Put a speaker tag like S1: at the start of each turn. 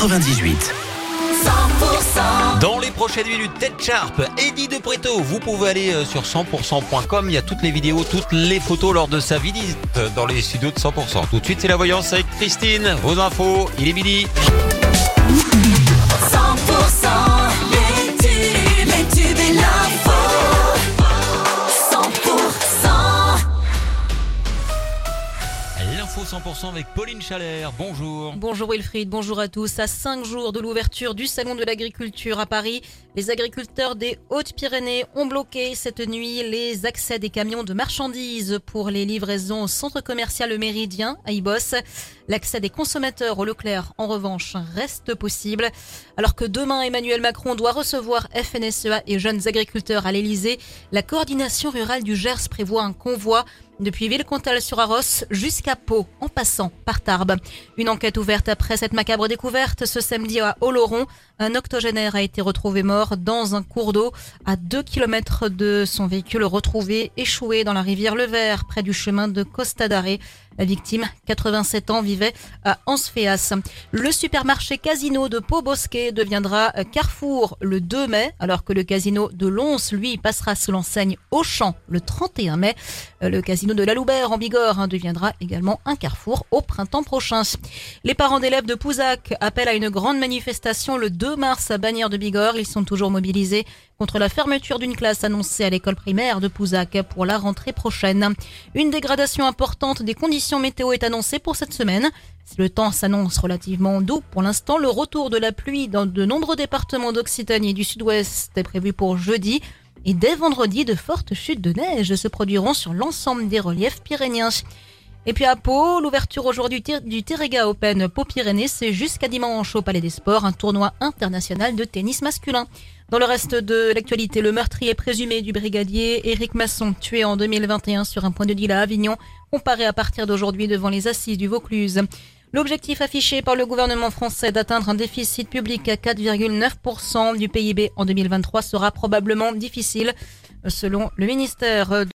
S1: 98.
S2: Dans les prochaines minutes, Tête Sharp, Eddie de Preto. Vous pouvez aller euh, sur 100%.com. Il y a toutes les vidéos, toutes les photos lors de sa visite dans les studios de 100%. Tout de suite, c'est la voyance avec Christine. Vos infos, il est midi.
S3: 100%
S2: avec Pauline Chalère. Bonjour.
S4: Bonjour Wilfried, bonjour à tous. À cinq jours de l'ouverture du Salon de l'agriculture à Paris, les agriculteurs des Hautes-Pyrénées ont bloqué cette nuit les accès des camions de marchandises pour les livraisons au centre commercial Méridien à Ibos. L'accès des consommateurs au Leclerc, en revanche, reste possible. Alors que demain, Emmanuel Macron doit recevoir FNSEA et jeunes agriculteurs à l'Elysée, la coordination rurale du Gers prévoit un convoi depuis Villecontal-sur-Arros jusqu'à Pau, en passant par Tarbes. Une enquête ouverte après cette macabre découverte ce samedi à Oloron. Un octogénaire a été retrouvé mort dans un cours d'eau à 2 km de son véhicule retrouvé échoué dans la rivière Le Vert, près du chemin de Costa d'Arrée. La victime, 87 ans, vivait à Ansfeas. Le supermarché Casino de Pau-Bosquet deviendra Carrefour le 2 mai, alors que le casino de Lons, lui, passera sous l'enseigne Auchan le 31 mai. Le casino de la Loubert en Bigorre hein, deviendra également un Carrefour au printemps prochain. Les parents d'élèves de Pouzac appellent à une grande manifestation le 2 mars à Bagnères de Bigorre. Ils sont toujours mobilisés contre la fermeture d'une classe annoncée à l'école primaire de Pouzac pour la rentrée prochaine. Une dégradation importante des conditions météo est annoncée pour cette semaine. Si le temps s'annonce relativement doux pour l'instant, le retour de la pluie dans de nombreux départements d'Occitanie et du sud-ouest est prévu pour jeudi. Et dès vendredi, de fortes chutes de neige se produiront sur l'ensemble des reliefs pyréniens. Et puis à Pau, l'ouverture aujourd'hui du, Terrega Open Pau-Pyrénées, c'est jusqu'à dimanche au Palais des Sports, un tournoi international de tennis masculin. Dans le reste de l'actualité, le meurtrier présumé du brigadier Éric Masson, tué en 2021 sur un point de deal à Avignon, comparé à partir d'aujourd'hui devant les assises du Vaucluse. L'objectif affiché par le gouvernement français d'atteindre un déficit public à 4,9% du PIB en 2023 sera probablement difficile, selon le ministère